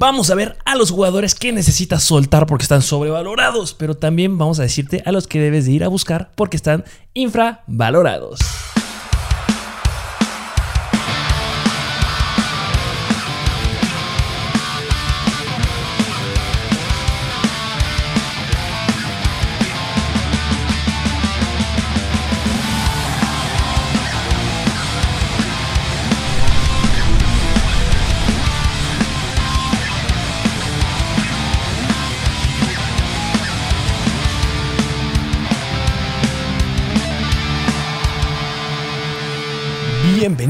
Vamos a ver a los jugadores que necesitas soltar porque están sobrevalorados, pero también vamos a decirte a los que debes de ir a buscar porque están infravalorados.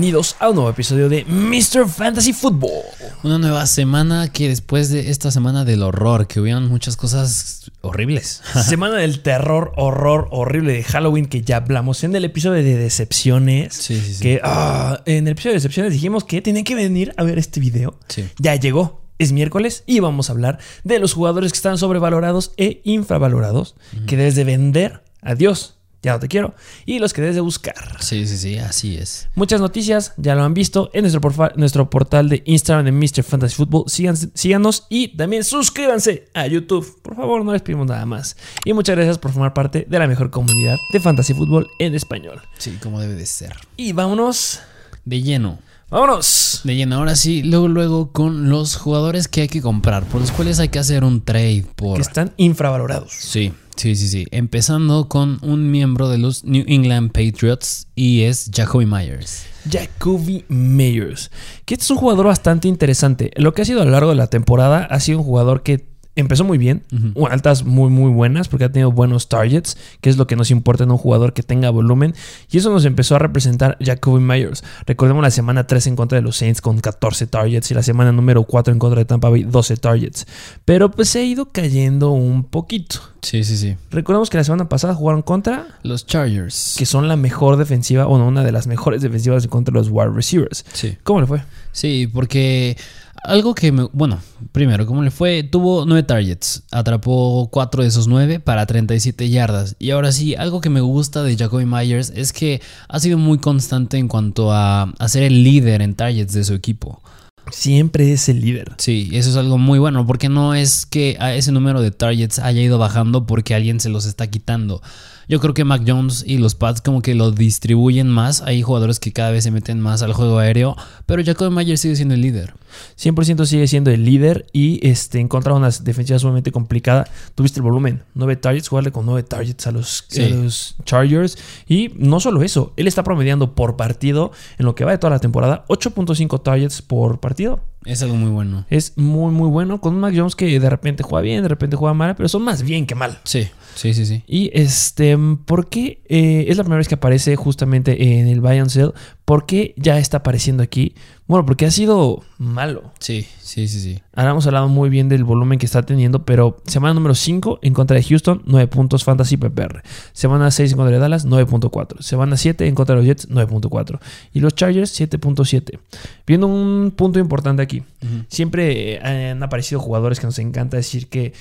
Bienvenidos a un nuevo episodio de Mr. Fantasy Football. Una nueva semana que después de esta semana del horror, que hubieron muchas cosas horribles. Semana del terror, horror, horrible de Halloween que ya hablamos en el episodio de decepciones. Sí, sí, sí. Que ah, en el episodio de decepciones dijimos que tenían que venir a ver este video. Sí. Ya llegó. Es miércoles y vamos a hablar de los jugadores que están sobrevalorados e infravalorados que debes de vender. Adiós. Ya no te quiero. Y los que debes de buscar. Sí, sí, sí, así es. Muchas noticias, ya lo han visto en nuestro, porfa- nuestro portal de Instagram de Mr. Fantasy Football. Síganse- síganos y también suscríbanse a YouTube. Por favor, no les pedimos nada más. Y muchas gracias por formar parte de la mejor comunidad de Fantasy Football en español. Sí, como debe de ser. Y vámonos, De lleno. vámonos. De lleno. Ahora sí, luego, luego con los jugadores que hay que comprar, por los cuales hay que hacer un trade por. Que están infravalorados. Sí, sí, sí, sí. Empezando con un miembro de los New England Patriots y es Jacoby Myers. Jacoby Meyers. Que este es un jugador bastante interesante. Lo que ha sido a lo largo de la temporada ha sido un jugador que empezó muy bien, altas muy muy buenas porque ha tenido buenos targets, que es lo que nos importa en un jugador que tenga volumen y eso nos empezó a representar Jacoby Myers. Recordemos la semana 3 en contra de los Saints con 14 targets y la semana número 4 en contra de Tampa Bay 12 targets. Pero pues se ha ido cayendo un poquito. Sí, sí, sí. Recordemos que la semana pasada jugaron contra Los Chargers. que son la mejor defensiva, o no, una de las mejores defensivas en contra de los wide receivers. Sí. ¿Cómo le fue? Sí, porque algo que me... Bueno, primero, ¿cómo le fue? Tuvo nueve targets, atrapó cuatro de esos nueve para 37 yardas. Y ahora sí, algo que me gusta de Jacoby Myers es que ha sido muy constante en cuanto a, a ser el líder en targets de su equipo. Siempre es el líder. Sí, eso es algo muy bueno, porque no es que a ese número de targets haya ido bajando porque alguien se los está quitando. Yo creo que Mac Jones y los Pats como que lo distribuyen más. Hay jugadores que cada vez se meten más al juego aéreo, pero Jacoby Myers sigue siendo el líder. 100% sigue siendo el líder y este, en contra de una defensiva sumamente complicada. Tuviste el volumen, 9 targets, jugarle con 9 targets a los, Sí. a los Chargers. Y no solo eso, él está promediando por partido en lo que va de toda la temporada 8.5 targets por partido. Es algo muy bueno. Es muy, muy bueno. Con un Mac Jones que de repente juega bien, de repente juega mal, pero son más bien que mal. Sí, sí, sí, sí. Y este, ¿por qué eh, es la primera vez que aparece justamente en el Buy and Sell? ¿Por qué ya está apareciendo aquí? Bueno, porque ha sido malo. Sí, sí, sí, sí. Ahora hemos hablado muy bien del volumen que está teniendo, pero semana número 5 en contra de Houston, 9 puntos Fantasy PPR. Semana 6 en contra de Dallas, 9.4. Semana 7 en contra de los Jets, 9.4. Y los Chargers, 7.7. Viendo un punto importante aquí. Siempre eh, han aparecido jugadores que nos encanta decir que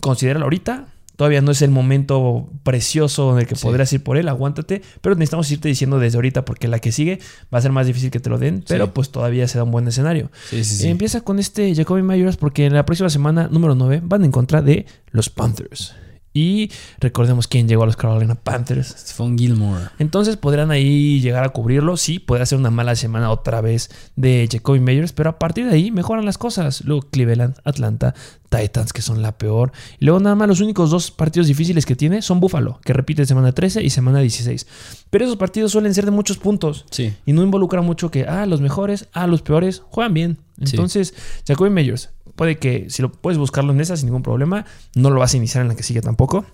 considéralo ahorita. Todavía no es el momento precioso en el que Sí. podrías ir por él, aguántate. Pero necesitamos irte diciendo desde ahorita porque la que sigue va a ser más difícil que te lo den. Pero pues todavía se da un buen escenario. Sí. Empieza con este Jacoby Myers porque en la próxima semana número 9 van en contra de los Panthers. Y recordemos quién llegó a los Carolina Panthers. Stephon Gilmore. Entonces podrán ahí llegar a cubrirlo. Sí, puede ser una mala semana otra vez de Jacoby Myers, pero a partir de ahí mejoran las cosas. Luego Cleveland, Atlanta, Titans, que son la peor. Y luego nada más los únicos dos partidos difíciles que tiene son Buffalo, que repite semana 13 y semana 16. Pero esos partidos suelen ser de muchos puntos. Sí. Y no involucra mucho que, ah, los mejores, ah, los peores, juegan bien. Sí. Entonces, Jacoby Meyers, puede que si lo puedes buscarlo en esa sin ningún problema, no lo vas a iniciar en la que sigue tampoco.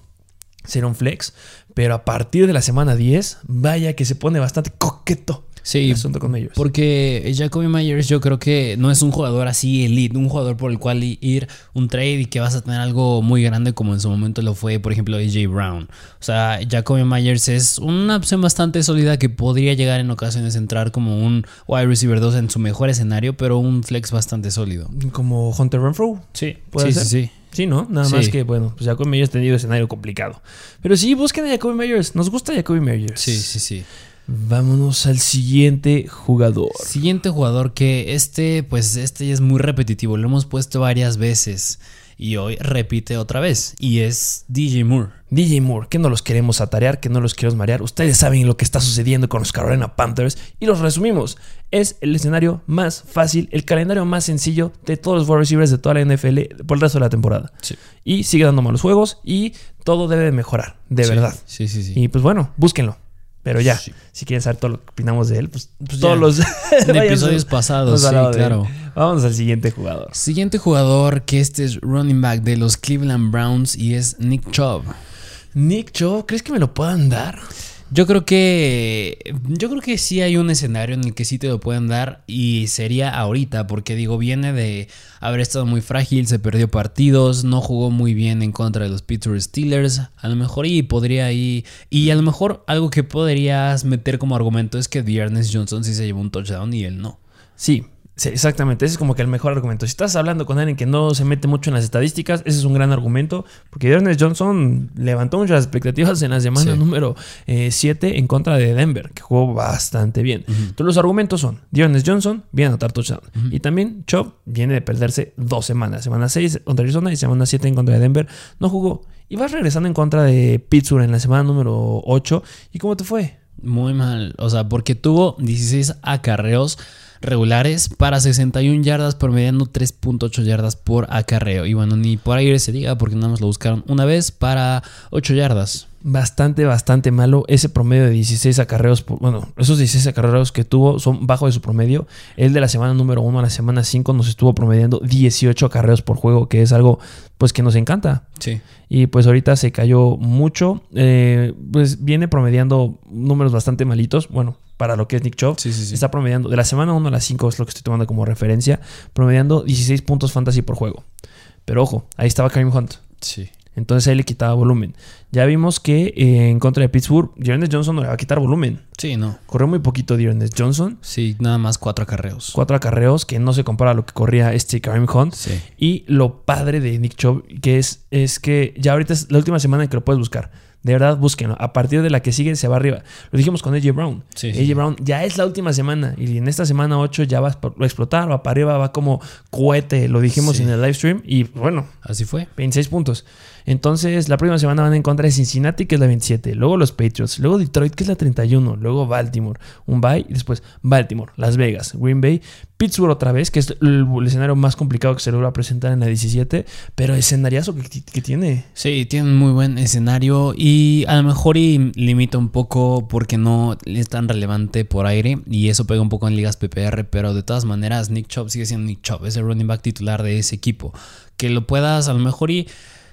Será un flex. Pero a partir de la semana 10, vaya que se pone bastante coqueto Sí, el asunto con Meyers. Porque Jacoby Myers yo creo que no es un jugador así elite, un jugador por el cual ir un trade y que vas a tener algo muy grande como en su momento lo fue, por ejemplo, AJ Brown. O sea, Jacoby Myers es una opción bastante sólida que podría llegar en ocasiones a entrar como un wide receiver 2 en su mejor escenario, pero un flex bastante sólido. Como Hunter Renfro. Sí, ¿Puede sí, ser? sí, sí. Sí, ¿no? Nada Sí. más que, bueno, pues Jacoby Meyers ha tenido escenario complicado. Pero sí, busquen a Jacoby Meyers. Nos gusta Jacoby Meyers. Sí, sí, sí. Vámonos al siguiente jugador. Siguiente jugador que este, pues este ya es muy repetitivo, lo hemos puesto varias veces y hoy repite otra vez y es DJ Moore. DJ Moore, que no los queremos atarear, que no los queremos marear. Ustedes saben lo que está sucediendo con los Carolina Panthers y los resumimos. Es el escenario más fácil, el calendario más sencillo de todos los wide receivers de toda la NFL por el resto de la temporada. Sí. Y sigue dando malos juegos y todo debe de mejorar, de Sí, verdad. Sí, sí, sí. Y pues bueno, búsquenlo. Pero ya, Sí. si quieren saber todo lo que opinamos de él, pues, Pues todos los En episodios pasados, sí, claro. Vamos al siguiente jugador. Siguiente jugador que este es running back de los Cleveland Browns y es Nick Chubb. Nick Chubb, ¿crees que me lo puedan dar? Yo creo que yo creo que sí hay un escenario en el que sí te lo pueden dar y sería ahorita porque digo viene de haber estado muy frágil, se perdió partidos, no jugó muy bien en contra de los Pittsburgh Steelers, a lo mejor y podría ir y a lo mejor algo que podrías meter como argumento es que Dearness Johnson sí se llevó un touchdown y él no. Sí, sí, exactamente. Ese es como que el mejor argumento. Si estás hablando con alguien que no se mete mucho en las estadísticas, ese es un gran argumento. Porque Ernest Johnson levantó muchas expectativas en la semana Sí. número 7 en contra de Denver, que jugó bastante bien. Entonces, los argumentos son: Ernest Johnson viene a anotar touchdown. Y también Chubb viene de perderse dos semanas. Semana 6 contra Arizona y semana 7 en contra de Denver. No jugó. Y vas regresando en contra de Pittsburgh en la semana número 8. ¿Y cómo te fue? Muy mal, o sea, porque tuvo 16 acarreos regulares para 61 yardas, promediando 3.8 yardas por acarreo. Y bueno, ni por aire se diga, porque nada más lo buscaron una vez para 8 yardas. bastante, bastante malo. Ese promedio de 16 acarreos, por- bueno, esos 16 acarreos que tuvo son bajo de su promedio. El de la semana número 1 a la semana 5 nos estuvo promediando 18 acarreos por juego, que es algo pues que nos encanta. Sí. Y pues ahorita se cayó mucho. Eh, pues viene promediando números bastante malitos. Bueno, para lo que es Nick Chubb. Sí, sí, sí. Está promediando, de la semana 1 a la 5 es lo que estoy tomando como referencia, promediando 16 puntos fantasy por juego. Pero ojo, ahí estaba Kareem Hunt. Sí. Entonces ahí le quitaba volumen. Ya vimos que eh, en contra de Pittsburgh, Dearness Johnson no le va a quitar volumen. Sí, no. Corrió muy poquito Dearness Johnson. Sí, nada más 4 acarreos. Cuatro acarreos que no se compara a lo que corría este Kareem Hunt. Sí. Y lo padre de Nick Chubb, que es, es que ya ahorita es la última semana en que lo puedes buscar. De verdad, búsquenlo. A partir de la que sigue, se va arriba. Lo dijimos con AJ Brown. Sí, AJ sí. Brown ya es la última semana. Y en esta semana 8 ya va a explotar. Va para arriba, va como cohete. Lo dijimos Sí. en el live stream. Y bueno, Así fue. 26 puntos. Entonces, la próxima semana van en contra de Cincinnati, que es la 27. Luego los Patriots. Luego Detroit, que es la 31. Luego Baltimore. Un bye. Y después Baltimore, Las Vegas, Green Bay. Pittsburgh otra vez, que es el, el escenario más complicado que se logra presentar en la 17. Pero escenariazo que, que tiene. Sí, tiene un muy buen escenario y a lo mejor y limita un poco porque no es tan relevante por aire y eso pega un poco en ligas PPR, pero de todas maneras Nick Chubb sigue siendo Nick Chubb, es el running back titular de ese equipo. Que lo puedas a lo mejor y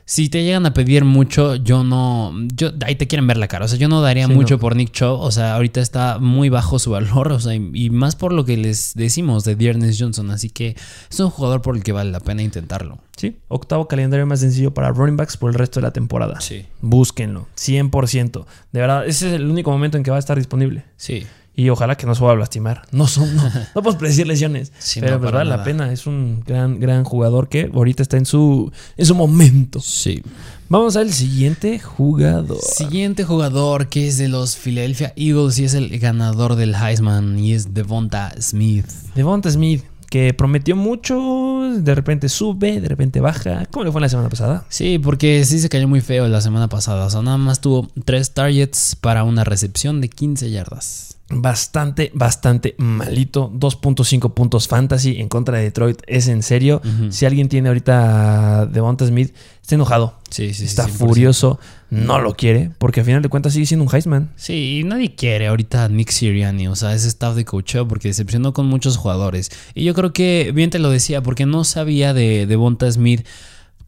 si te llegan a pedir mucho, yo no, yo ahí te quieren ver la cara, o sea, yo no daría Sí, mucho no. por Nick Chubb, o sea, ahorita está muy bajo su valor, o sea, y, y más por lo que les decimos de Dearness Johnson, así que es un jugador por el que vale la pena intentarlo. Sí, octavo calendario más sencillo para running backs por el resto de la temporada. Sí. Búsquenlo, 100%. De verdad, ese es el único momento en que va a estar disponible. Sí. Y ojalá que no se vaya a lastimar. No son, no, no podemos predecir lesiones. Sí, pero no, pues vale la pena. Es un gran, gran jugador que ahorita está en su, en su momento. Sí. Vamos al siguiente jugador. Siguiente jugador que es de los Philadelphia Eagles y es el ganador del Heisman y es Devonta Smith. Devonta Smith, que prometió mucho, de repente sube, de repente baja. ¿Cómo le fue la semana pasada? Sí, porque sí se cayó muy feo la semana pasada. O sea, nada más tuvo tres targets para una recepción de 15 yardas. Bastante, bastante malito. 2.5 puntos fantasy en contra de Detroit. Es en serio. Si alguien tiene ahorita Devonta Smith, está enojado. Sí, sí, sí. está 100%. furioso. No lo quiere. Porque al final de cuentas sigue siendo un Heisman. Sí, y nadie quiere ahorita a Nick Sirianni, o sea, ese staff de coacheo porque decepcionó con muchos jugadores. Y yo creo que bien te lo decía, porque no sabía de Devonta Smith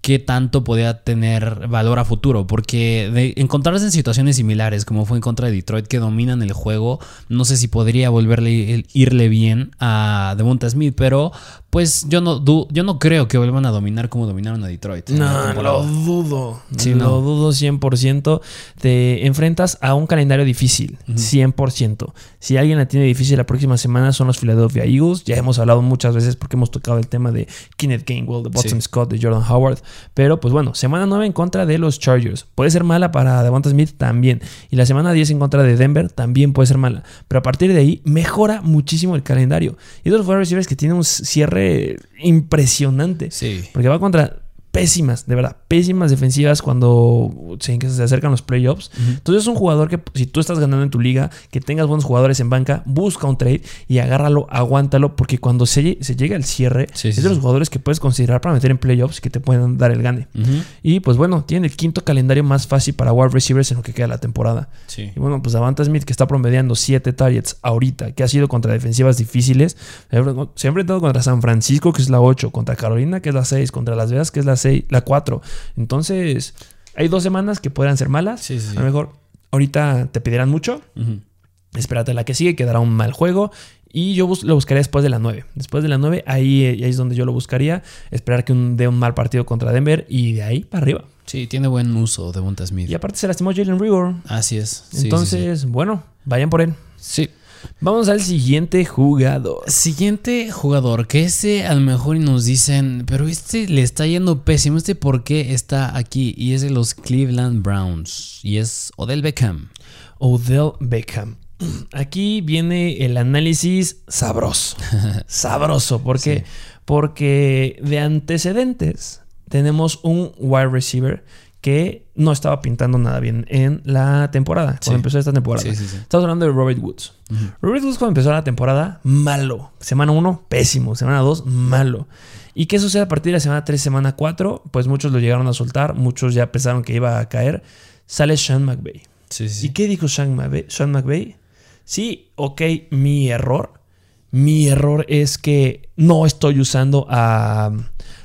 qué tanto podía tener valor a futuro, porque de encontrarse en situaciones similares, como fue en contra de Detroit, que dominan el juego, no sé si podría volverle irle bien a Devonta Smith, pero Pues yo no, du- yo no creo que vuelvan a dominar como dominaron a Detroit. No, lo dudo. Sí, lo no. dudo 100%. Te enfrentas a un calendario difícil, 100%. Si alguien la tiene difícil la próxima semana son los Philadelphia Eagles. Ya hemos hablado muchas veces porque hemos tocado el tema de Kenneth Gainwell, de Boston Sí. Scott, de Jordan Howard. Pero pues bueno, semana 9 en contra de los Chargers. Puede ser mala para Devonta Smith también. Y la semana 10 en contra de Denver también puede ser mala. Pero a partir de ahí mejora muchísimo el calendario. Y dos wide receivers que tienen un cierre impresionante. Sí. Porque va contra pésimas, de verdad, pésimas defensivas cuando se, que se acercan los playoffs. Entonces es un jugador que si tú estás ganando en tu liga, que tengas buenos jugadores en banca, busca un trade y agárralo, aguántalo, porque cuando se, se llega al cierre, Sí, es sí, de los sí. jugadores que puedes considerar para meter en playoffs que te pueden dar el gane. Y pues bueno, tiene el quinto calendario más fácil para wide receivers en lo que queda la temporada. Sí. Y bueno, pues Davanta Smith, que está promediando 7 targets ahorita, que ha sido contra defensivas difíciles, se ha enfrentado contra San Francisco, que es la 8, contra Carolina, que es la 6, contra Las Vegas, que es la 6, la 4. Entonces, hay dos semanas que podrán ser malas. Sí, sí, sí. A lo mejor ahorita te pedirán mucho. Ujú. Espérate la que sigue, quedará un mal juego. Y yo bus- lo buscaría después de la 9. Después de la 9, ahí, ahí es donde yo lo buscaría. Esperar que un, dé un mal partido contra Denver y de ahí para arriba. Sí, tiene buen uso de Smith. Y aparte se lastimó Jalen Rigor. Así es. Entonces, bueno, vayan por él. sí. Vamos al siguiente jugador. Siguiente jugador, que ese a lo mejor nos dicen, pero este le está yendo pésimo, este por qué está aquí, y es de los Cleveland Browns, y es Odell Beckham. Odell Beckham. Aquí viene el análisis sabroso. sabroso. ¿Por qué? Sí. Porque de antecedentes tenemos un wide receiver que no estaba pintando nada bien en la temporada, cuando Sí. empezó esta temporada. Sí, sí. Estamos hablando de Robert Woods. Robert Woods cuando empezó la temporada, malo. Semana 1, pésimo. Semana 2, malo. ¿Y qué sucede a partir de la semana 3, semana 4? Pues muchos lo llegaron a soltar, muchos ya pensaron que iba a caer. Sale Sean McVay. Sí, sí, ¿Y qué dijo Sean McVay? Sean McVay? Sí, ok, mi error. Mi error es que no estoy usando a,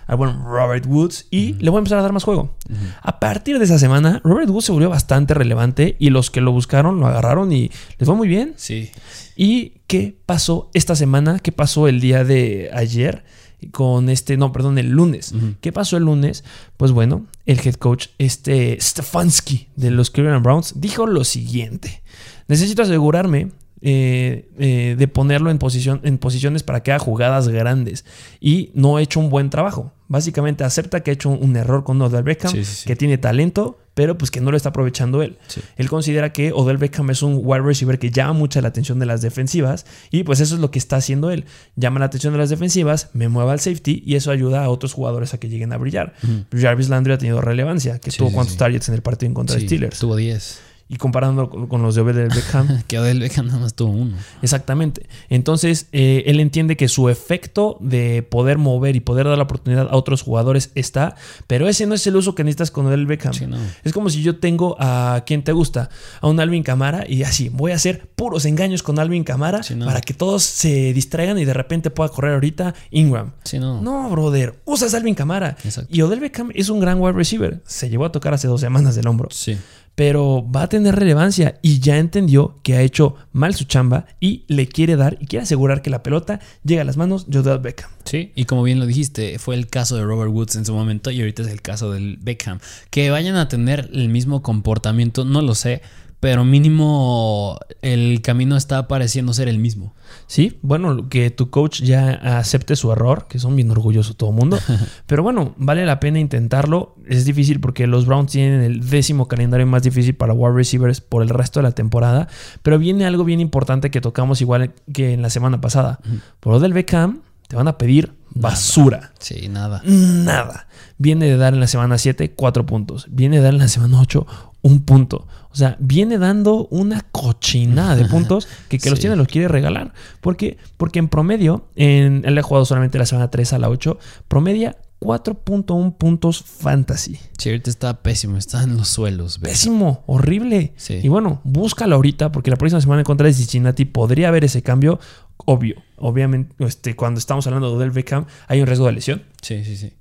a bueno, Robert Woods y le voy a empezar a dar más juego. A partir de esa semana, Robert Woods se volvió bastante relevante y los que lo buscaron lo agarraron y les fue muy bien. Sí. ¿Y qué pasó esta semana? ¿Qué pasó el día de ayer? Con este, no, perdón, el lunes. ¿Qué pasó el lunes? Pues bueno, el head coach, este Stefanski de los Cleveland Browns, dijo lo siguiente: Necesito asegurarme eh, eh, de ponerlo en, posición, en posiciones para que haga jugadas grandes. Y no ha hecho un buen trabajo. Básicamente acepta que ha hecho un error con Odell Beckham, Sí, sí, sí. que tiene talento, pero pues que no lo está aprovechando él. Él considera que Odell Beckham es un wide receiver que llama mucha la atención de las defensivas y pues eso es lo que está haciendo él. Llama la atención de las defensivas, me mueva al safety y eso ayuda a otros jugadores a que lleguen a brillar. Jarvis Landry ha tenido relevancia, que tuvo cuántos targets en el partido en contra de Steelers. Tuvo 10. Y comparándolo con, con los de Odell Beckham, Que Odell Beckham nada más tuvo uno. Exactamente. Entonces, eh, él entiende que su efecto de poder mover y poder dar la oportunidad a otros jugadores está, pero ese no es el uso que necesitas con Odell Beckham. Sí, no. Es como si yo tengo a quien te gusta, a un Alvin Camara, y así voy a hacer puros engaños con Alvin Camara Sí, no. para que todos se distraigan y de repente pueda correr ahorita Ingram. Sí, no. No, brother, usas Alvin Camara. Exacto. Y Odell Beckham es un gran wide receiver. Se llevó a tocar hace dos semanas del hombro Sí. Pero va a tener relevancia y ya entendió que ha hecho mal su chamba y le quiere dar y quiere asegurar que la pelota llega a las manos de Odell Beckham. Sí, y como bien lo dijiste, fue el caso de Robert Woods en su momento y ahorita es el caso del Beckham. Que vayan a tener el mismo comportamiento, no lo sé, pero mínimo el camino está pareciendo ser el mismo. Sí, bueno, que tu coach ya acepte su error, que son bien orgullosos todo el mundo, pero bueno, vale la pena intentarlo. Es difícil porque los Browns tienen el décimo calendario más difícil para wide receivers por el resto de la temporada, pero viene algo bien importante que tocamos igual que en la semana pasada. Por Odell Beckham te van a pedir basura. Sí, nada. Nada. Viene de dar en la semana 7 4 puntos. Viene de dar en la semana 8 un punto. O sea, viene dando una cochinada de puntos que, que los tiene, los quiere regalar. ¿Por qué? Porque en promedio, en, él ha jugado solamente la semana 3 a la 8, promedia 4.1 puntos fantasy. Sí, ahorita está pésimo, está en los suelos. Pésimo, horrible. Sí. Y bueno, búscalo ahorita porque la próxima semana en contra de Cincinnati podría haber ese cambio. Obvio. Obviamente, este, cuando estamos hablando de Odell Beckham, hay un riesgo de lesión. Sí, sí, sí.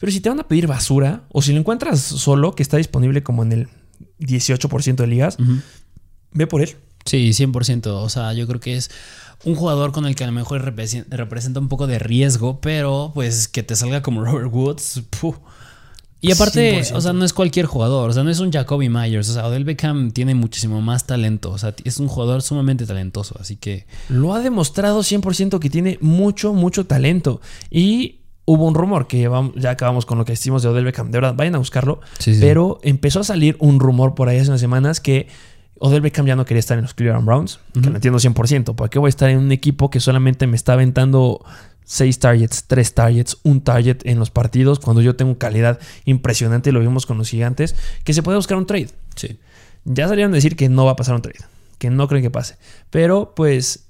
Pero si te van a pedir basura, o si lo encuentras solo, que está disponible como en el 18% de ligas, ve por él. Sí, 100%. O sea, yo creo que es un jugador con el que a lo mejor represen- representa un poco de riesgo, pero pues que te salga como Robert Woods. puh. Y aparte, 100%. o sea, no es cualquier jugador, o sea, no es un Jacoby Myers, o sea, Odell Beckham tiene muchísimo más talento, o sea, es un jugador sumamente talentoso, así que Lo ha demostrado 100% que tiene mucho, mucho talento. Y hubo un rumor que ya acabamos con lo que decimos de Odell Beckham. De verdad, vayan a buscarlo. Sí, sí. Pero empezó a salir un rumor por ahí hace unas semanas que Odell Beckham ya no quería estar en los Cleveland Browns. Que lo entiendo 100%. ¿Por qué voy a estar en un equipo que solamente me está aventando 6 targets, 3 targets, un target en los partidos cuando yo tengo calidad impresionante? Lo vimos con los gigantes. Que se puede buscar un trade. sí. Ya salieron a decir que no va a pasar un trade, que no creen que pase. Pero pues,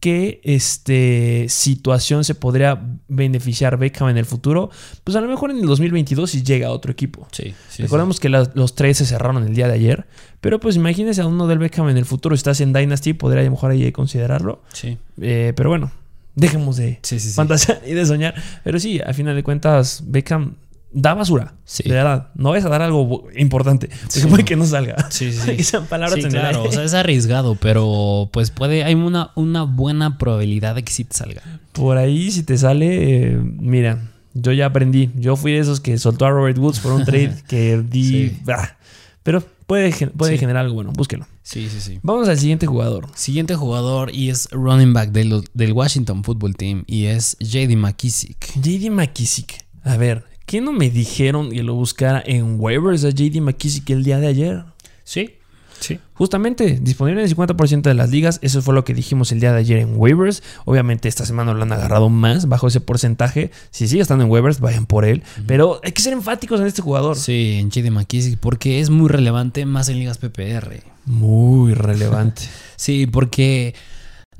¿qué este, situación se podría beneficiar Beckham en el futuro? Pues a lo mejor en el 2022 si llega a otro equipo. Sí, sí, Recordemos que los trades se cerraron el día de ayer, pero pues imagínense a uno del Beckham en el futuro, estás en Dynasty, podría a lo mejor ahí considerarlo. Sí, Eh, pero bueno, dejemos de sí, sí. sí. fantasear y de soñar. Pero sí, a final de cuentas, Beckham da basura. Sí. De verdad, no vayas a dar algo importante, porque Sí, puede no. que no salga. Sí, sí, que sean palabras Sí, en el claro, aire. o sea, es arriesgado, pero pues puede, hay una, una buena probabilidad de que sí te salga. Por ahí, si te sale, eh, mira, yo ya aprendí. Yo fui de esos que soltó a Robert Woods por un trade que di. Sí. ah, pero puede, puede Sí. generar algo bueno, búsquelo. Sí, sí, sí. Vamos al siguiente jugador. Siguiente jugador y es running back del, del Washington Football Team y es JD McKissick. JD McKissick. A ver, ¿qué no me dijeron que lo buscara en waivers a JD McKissick el día de ayer? Sí, sí. Justamente, disponible en el 50% de las ligas. Eso fue lo que dijimos el día de ayer en waivers. Obviamente esta semana lo han agarrado más bajo ese porcentaje. Si sigue estando en waivers, vayan por él. Pero hay que ser enfáticos en este jugador. Sí, en JD McKissick porque es muy relevante más en ligas PPR. Muy relevante. Sí, porque,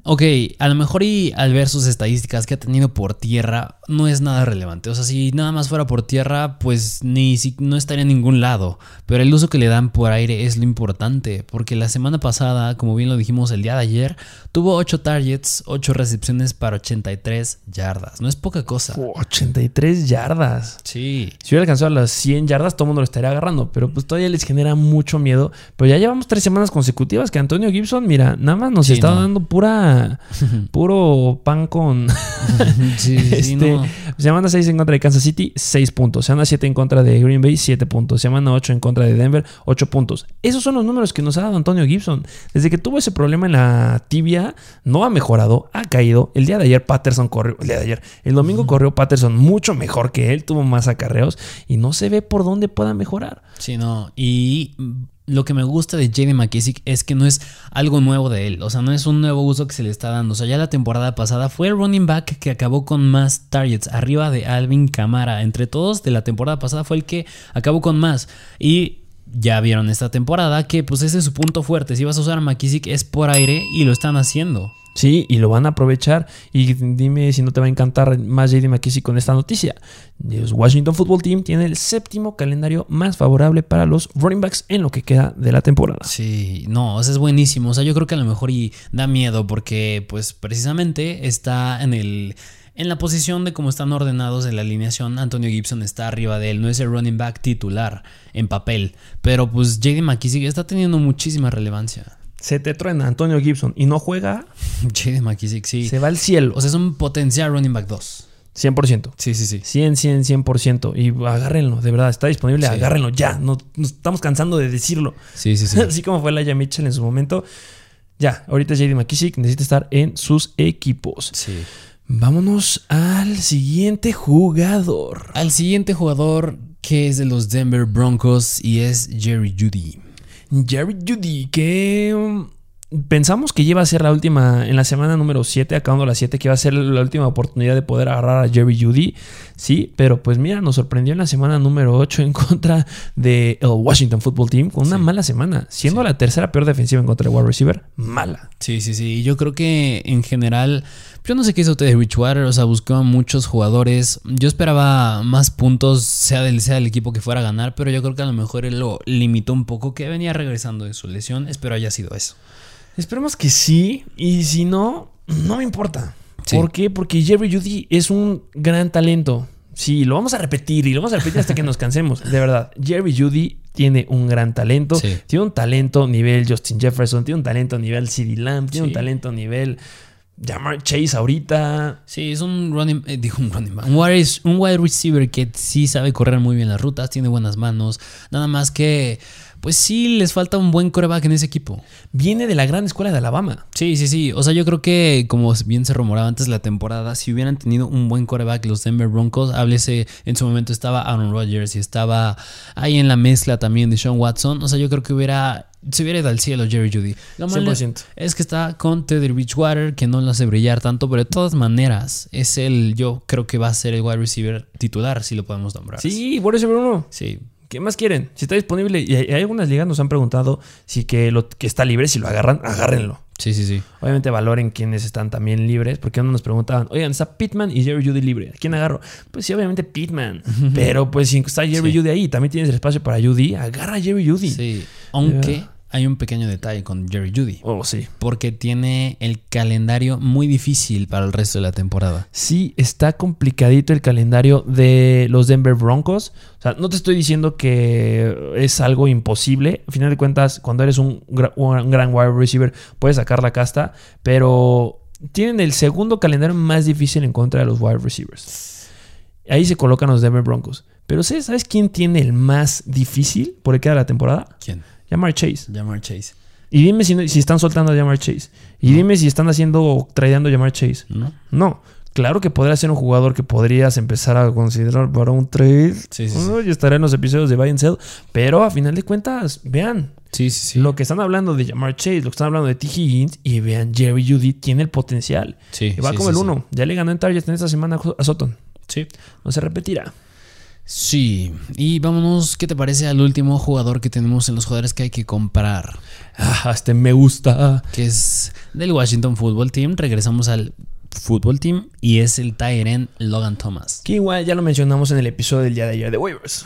ok, a lo mejor y al ver sus estadísticas que ha tenido por tierra, no es nada relevante. O sea, si nada más fuera por tierra, pues ni si, no estaría en ningún lado. Pero el uso que le dan por aire es lo importante, porque la semana pasada, como bien lo dijimos el día de ayer, tuvo 8 targets, 8 recepciones para 83 yardas. No es poca cosa. 83 yardas. Sí. Si hubiera alcanzado las 100 yardas, todo el mundo lo estaría agarrando. Pero pues todavía les genera mucho miedo. Pero ya llevamos tres semanas consecutivas que Antonio Gibson, mira, nada más nos Sí, está no. dando pura, puro pan con... sí, sí, sí, Este, no. Semana 6 en contra de Kansas City, 6 puntos. Semana 7 en contra de Green Bay, 7 puntos. Semana 8 en contra de Denver, 8 puntos. Esos son los números que nos ha dado Antonio Gibson. Desde que tuvo ese problema en la tibia, no ha mejorado, ha caído. El día de ayer Patterson corrió, el día de ayer, el domingo corrió Patterson mucho mejor que él, tuvo más acarreos y no se ve por dónde pueda mejorar. Sí, no. Y lo que me gusta de JD McKissick es que no es algo nuevo de él. O sea, no es un nuevo uso que se le está dando. O sea, ya la temporada pasada fue el running back que acabó con más targets arriba de Alvin Kamara. Entre todos de la temporada pasada fue el que acabó con más. Y ya vieron esta temporada que pues ese es su punto fuerte. Si vas a usar a McKissick es por aire y lo están haciendo. Sí, y lo van a aprovechar. Y dime si no te va a encantar más JD McKissick con esta noticia. El Washington Football Team tiene el séptimo calendario más favorable para los running backs en lo que queda de la temporada. Sí, no, o sea, es buenísimo. O sea, yo creo que a lo mejor y da miedo porque, pues, precisamente está en el. En la posición de cómo están ordenados en la alineación, Antonio Gibson está arriba de él. No es el running back titular en papel. Pero pues JD McKissick está teniendo muchísima relevancia. Se te truena Antonio Gibson y no juega, JD McKissick, sí. se va al cielo. O sea, es un potencial running back 2. 100%. Sí, sí, sí. 100, 100, 100%. Y agárrenlo, de verdad, está disponible, Sí. agárrenlo ya. No, nos estamos cansando de decirlo. Sí, sí, sí. Así como fue Laia Mitchell en su momento. Ya, ahorita JD McKissick necesita estar en sus equipos. sí. Vámonos al siguiente jugador. Al siguiente jugador que es de los Denver Broncos y es Jerry Judy. Jerry Judy, que um, pensamos que iba a ser la última, en la semana número 7, acabando la 7, que iba a ser la última oportunidad de poder agarrar a Jerry Judy. Sí, pero pues mira, nos sorprendió en la semana número 8 en contra de el Washington Football Team con una Sí. mala semana, siendo Sí. la tercera peor defensiva en contra de wide receiver, mala. Sí, sí, sí. Yo creo que en general, yo no sé qué hizo de Richwater, o sea, buscó a muchos jugadores. Yo esperaba más puntos, sea del, sea del equipo que fuera a ganar, pero yo creo que a lo mejor él lo limitó un poco, que venía regresando de su lesión. Espero haya sido eso. Esperemos que sí, y si no, no me importa. Sí. ¿Por qué? Porque Jerry Judy es un gran talento. Sí, lo vamos a repetir y lo vamos a repetir hasta que nos cansemos. De verdad, Jerry Judy tiene un gran talento. Sí. Tiene un talento nivel Justin Jefferson, tiene un talento nivel CD Lamb, tiene Sí. un talento nivel Jamar Chase ahorita. Sí, es un running, eh, un running back, un wide, un wide receiver que sí sabe correr muy bien las rutas, tiene buenas manos, nada más que, pues sí, les falta un buen coreback en ese equipo. Viene de la gran escuela de Alabama. Sí, sí, sí. O sea, yo creo que, como bien se rumoraba antes de la temporada, si hubieran tenido un buen coreback los Denver Broncos, háblese, en su momento estaba Aaron Rodgers y estaba ahí en la mezcla también de Sean Watson. O sea, yo creo que hubiera, se hubiera ido al cielo Jerry Judy. Lo malo 100%. es que está con Teddy Bridgewater, que no lo hace brillar tanto, pero de todas maneras, es el, yo creo que va a ser el wide receiver titular, si lo podemos nombrar. Sí, por eso uno. Sí. ¿Qué más quieren? Si está disponible, y hay, algunas ligas nos han preguntado si que lo que está libre, si lo agarran, agárrenlo. Sí, sí, sí. Obviamente valoren quienes están también libres, porque uno nos preguntaban, oigan, está Pittman y Jerry Judy libre. ¿A quién agarro? Pues sí, obviamente Pittman. Pero pues si está Jerry Sí. Judy ahí, también tienes el espacio para Judy, agarra a Jerry Judy. Sí. Aunque. Hay un pequeño detalle con Jerry Judy. Oh, sí. porque tiene el calendario muy difícil para el resto de la temporada. Sí, está complicadito el calendario de los Denver Broncos. O sea, no te estoy diciendo que es algo imposible. Al final de cuentas, cuando eres un, un gran wide receiver, puedes sacar la casta. Pero tienen el segundo calendario más difícil en contra de los wide receivers. Ahí se colocan los Denver Broncos. Pero ¿sabes sabes quién tiene el más difícil por el que queda la temporada? ¿Quién? Jamar Chase. Jamar Chase. Y dime si, si están soltando a Jamar Chase. Y dime si están haciendo o tradeando a Jamar Chase. ¿No? No, claro que podría ser un jugador que podrías empezar a considerar para un trade. Sí, sí, sí. Uy, estará en los episodios de Buy and Sell. Pero a final de cuentas, vean, Sí, sí, sí. lo que están hablando de Jamar Chase, lo que están hablando de T. Higgins, y vean, Jerry Judy tiene el potencial. Sí, Y va como el uno. Ya le ganó en targets en esta semana a Sutton. Sí. No se repetirá. Sí. Y vámonos, ¿qué te parece al último jugador que tenemos en los jugadores que hay que comprar? Ah, este me gusta. Que es del Washington Football Team. Regresamos al Football Team y es el Tyren Logan Thomas. Que igual ya lo mencionamos en el episodio del día de ayer de waivers.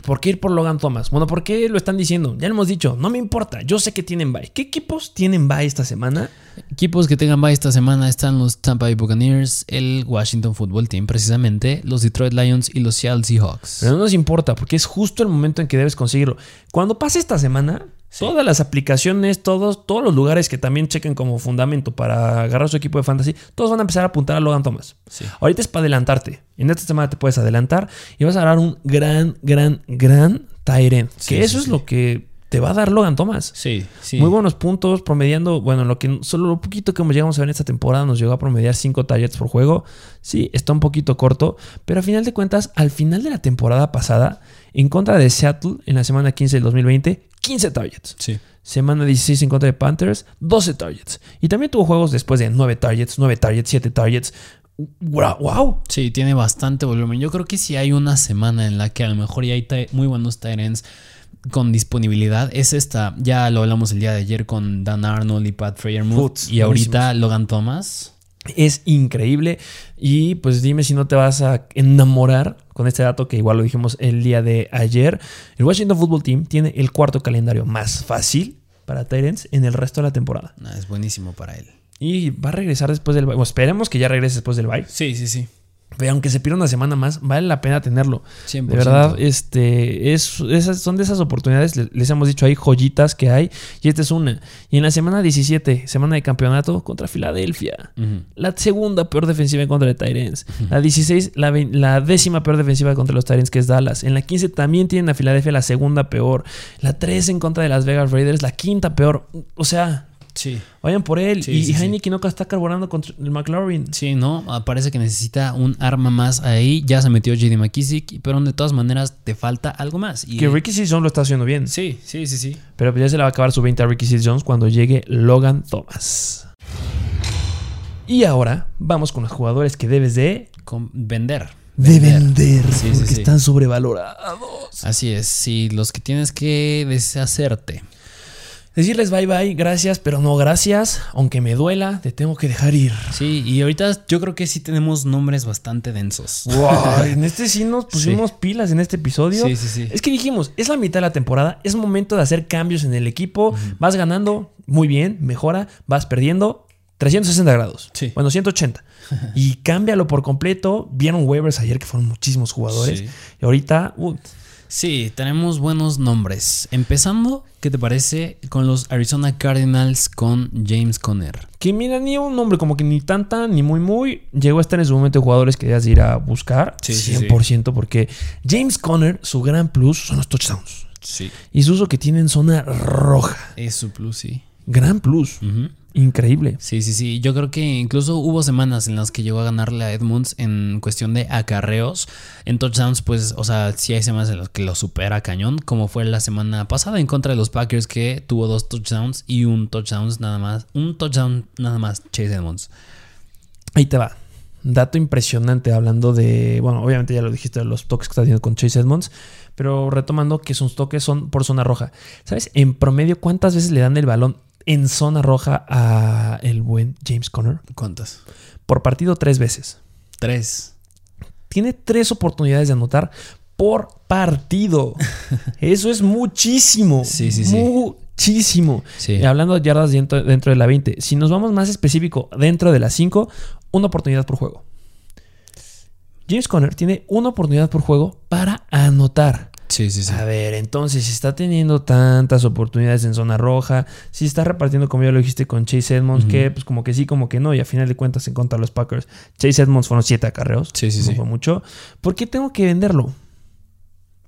¿Por qué ir por Logan Thomas? Bueno, ¿por qué lo están diciendo? Ya lo hemos dicho, no me importa, yo sé que tienen bye. ¿Qué equipos tienen bye esta semana? Equipos que tengan bye esta semana están los Tampa Bay Buccaneers, el Washington Football Team, precisamente, los Detroit Lions y los Seattle Seahawks. Pero no nos importa, porque es justo el momento en que debes conseguirlo. Cuando pase esta semana, todas las aplicaciones, todos, todos los lugares que también chequen como fundamento para agarrar su equipo de fantasy, todos van a empezar a apuntar a Logan Thomas. Sí. Ahorita es para adelantarte. En esta semana te puedes adelantar y vas a agarrar un gran, gran, gran Tyrant. Sí, que eso es lo que te va a dar Logan Thomas. Sí, sí. Muy buenos puntos, promediando, bueno, lo que solo lo poquito que llegamos a ver en esta temporada nos llegó a promediar 5 targets por juego. Sí, está un poquito corto, pero a final de cuentas, al final de la temporada pasada, en contra de Seattle, en la semana 15 del 2020, 15 targets. Sí. Semana 16 en contra de Panthers, 12 targets. Y también tuvo juegos después de 9 targets, 9 targets, 7 targets. ¡Wow! wow. Sí, tiene bastante volumen. Yo creo que si hay una semana en la que a lo mejor ya hay muy buenos Tyrants con disponibilidad, es esta. Ya lo hablamos el día de ayer con Dan Arnold y Pat Freyermuth. Putz, Y ahorita Logan Thomas. Es increíble. Y pues dime si no te vas a enamorar con este dato que igual lo dijimos el día de ayer. El Washington Football Team tiene el cuarto calendario más fácil para Tyrants en el resto de la temporada. Nah, es buenísimo para él. Y va a regresar después del bye. Bueno, esperemos que ya regrese después del bye. Sí, sí, sí. Pero aunque se pierda una semana más, vale la pena tenerlo. 100%. De verdad, este, es, esas son de esas oportunidades, le- les hemos dicho, hay joyitas que hay, y esta es una. Y en la semana 17, semana de campeonato contra Filadelfia. La segunda peor defensiva en contra de Tyrants. La 16, la, la décima peor defensiva contra los Tyrants, que es Dallas. En la 15 también tienen a Filadelfia la segunda peor. La 3 en contra de las Vegas Raiders, la quinta peor. O sea, Sí. vayan por él. Sí, y sí, sí. Heineken Kinoka está carburando contra el McLaurin. Sí, no, Ah, parece que necesita un arma más ahí. Ya se metió JD McKissick, pero de todas maneras te falta algo más. Y Que Ricky Season lo está haciendo bien. Sí, sí, sí, sí. Pero ya se le va a acabar su 20 a Ricky Jones cuando llegue Logan Thomas. Y ahora vamos con los jugadores que debes de, Con vender. de vender. Sí, sí, porque sí. están sobrevalorados. Así es, sí, los que tienes que deshacerte. Decirles bye bye, gracias, pero no gracias. Aunque me duela, te tengo que dejar ir. Sí, y ahorita yo creo que sí tenemos nombres bastante densos. Wow, en este sí nos pusimos pilas en este episodio. Sí, sí, sí. Es que dijimos, es la mitad de la temporada, es momento de hacer cambios en el equipo. Vas ganando, muy bien, mejora, vas perdiendo, 360 grados. Sí. Bueno, 180. y cámbialo por completo. Vieron waivers ayer que fueron muchísimos jugadores. Sí. Y ahorita, uh, Sí, tenemos buenos nombres. Empezando, ¿qué te parece con los Arizona Cardinals con James Conner? que mira, ni un nombre como que ni tanta ni muy, muy. Llegó a estar en su momento de jugadores que debías de ir a buscar. Sí, sí, 100%, porque James Conner, su gran plus son los touchdowns. Sí. Y su uso que tiene en zona roja. Es su plus, sí. Gran plus. Ujú. Increíble. Sí, sí, sí. Yo creo que incluso hubo semanas en las que llegó a ganarle a Edmonds en cuestión de acarreos. En touchdowns, pues, o sea, sí hay semanas en las que lo supera cañón, como fue la semana pasada en contra de los Packers, que tuvo dos touchdowns y un touchdown nada más. Un touchdown nada más, Chase Edmonds. Ahí te va. Dato impresionante hablando de, bueno, obviamente ya lo dijiste de los toques que está haciendo con Chase Edmonds, pero retomando que sus toques son por zona roja. ¿Sabes? En promedio, ¿cuántas veces le dan el balón en zona roja a el buen James Conner? ¿Cuántas? Por partido tres veces. Tres. Tiene tres oportunidades de anotar por partido. Eso es muchísimo. Sí, sí, sí. Muchísimo. Sí. Y hablando de yardas dentro, dentro de la 20, si nos vamos más específico, dentro de las 5, una oportunidad por juego. James Conner tiene una oportunidad por juego para anotar. Sí, sí, sí. A ver, entonces, si está teniendo tantas oportunidades en zona roja, si está repartiendo, como ya lo dijiste, con Chase Edmonds, que pues como que sí, como que no, y a final de cuentas en contra de los Packers, Chase Edmonds fueron siete acarreos, Sí, sí, sí. fue mucho. ¿Por qué tengo que venderlo?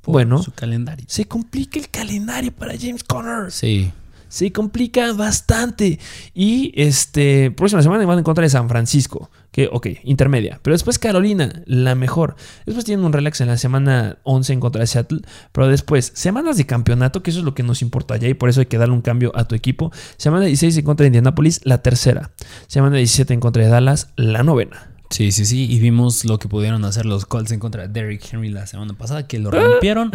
Por bueno, Su calendario. se complica el calendario para James Conner. Sí. Se complica bastante. Y este, próxima semana van en contra de San Francisco, que, ok, intermedia. Pero después Carolina, la mejor. Después tienen un relax en la semana 11 en contra de Seattle. Pero después, semanas de campeonato, que eso es lo que nos importa allá y por eso hay que darle un cambio a tu equipo. Semana 16 en contra de Indianapolis, la tercera. Semana 17 en contra de Dallas, la novena. Sí, sí, sí. Y vimos lo que pudieron hacer los Colts en contra de Derrick Henry la semana pasada, que lo Ah. rompieron.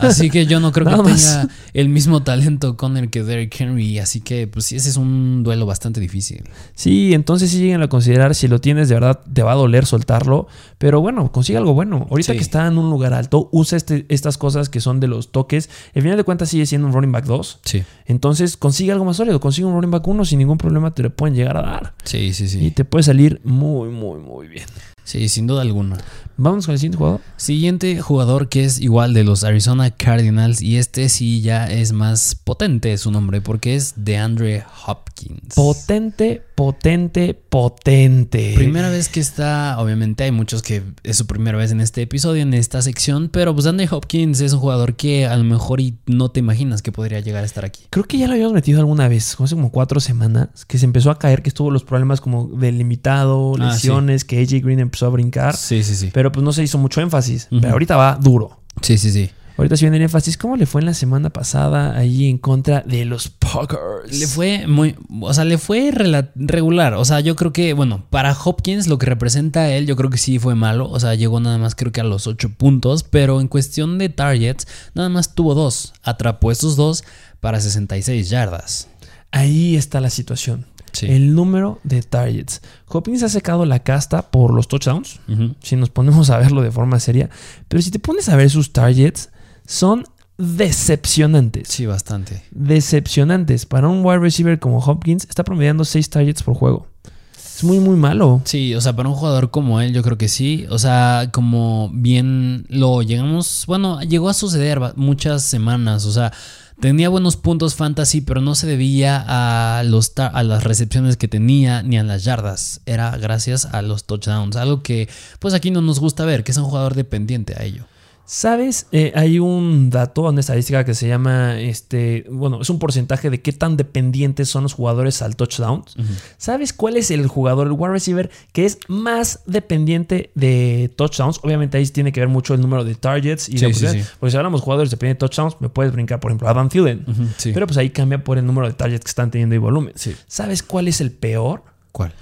Así que yo no creo que tenga el mismo talento con el que Derrick Henry. Así que, pues sí, ese es un duelo bastante difícil. Sí, entonces sí lleguen a considerar si lo tienes de verdad te va a doler soltarlo, pero bueno, consigue algo bueno. Ahorita Sí. que está en un lugar alto, usa este- estas cosas que son de los toques. Al final de cuentas sigue siendo un running back 2, Sí. entonces consigue algo más sólido, consigue un running back 1 sin ningún problema te lo pueden llegar a dar Sí, sí, y sí. te puede salir muy muy muy bien. Sí, sin duda alguna. Vamos con el siguiente jugador. Siguiente jugador que es igual de los Arizona Cardinals y este sí ya es más potente su nombre porque es DeAndre Hopkins. Potente, potente, potente. Primera vez que está, obviamente hay muchos que es su primera vez en este episodio, en esta sección, pero pues Andre Hopkins es un jugador que a lo mejor y no te imaginas que podría llegar a estar aquí. Creo que ya lo habíamos metido alguna vez, hace como cuatro semanas, que se empezó a caer, que estuvo los problemas como del limitado, Ah, lesiones, que AJ Green empezó a brincar. Sí, sí, sí. Pero pues no se hizo mucho énfasis. Pero ahorita va duro. Sí, sí, sí. Ahorita sí viene el énfasis. ¿Cómo le fue en la semana pasada ahí en contra de los Packers? Le fue muy, o sea, le fue regular. O sea, yo creo que, bueno, para Hopkins lo que representa a él, yo creo que sí fue malo. O sea, llegó nada más creo que a los 8 puntos, pero en cuestión de targets, nada más tuvo dos. Atrapó estos dos para 66 yardas. Ahí está la situación. Sí. El número de targets. Hopkins ha secado la casta por los touchdowns. Si nos ponemos a verlo de forma seria. Pero si te pones a ver sus targets, son decepcionantes. Sí, bastante. Decepcionantes. Para un wide receiver como Hopkins, está promediando 6 targets por juego. Es muy, muy malo. Sí, o sea, para un jugador como él, yo creo que sí. O sea, como bien lo llegamos. Bueno, llegó a suceder muchas semanas. O sea, tenía buenos puntos fantasy, pero no se debía a, los a las recepciones que tenía ni a las yardas. Era gracias a los touchdowns. Algo que, pues aquí no nos gusta ver, que es un jugador dependiente a ello. ¿Sabes? Eh, hay un dato, una estadística que se llama, este, bueno, es un porcentaje de qué tan dependientes son los jugadores al touchdown. ¿Sabes cuál es el jugador, el wide receiver, que es más dependiente de touchdowns? Obviamente ahí tiene que ver mucho el número de targets y Sí, de sí. Porque si hablamos de jugadores dependientes de touchdowns, me puedes brincar, por ejemplo, Adam Thielen. Pero pues ahí cambia por el número de targets que están teniendo y volumen. ¿Sabes cuál es el peor? ¿Cuál?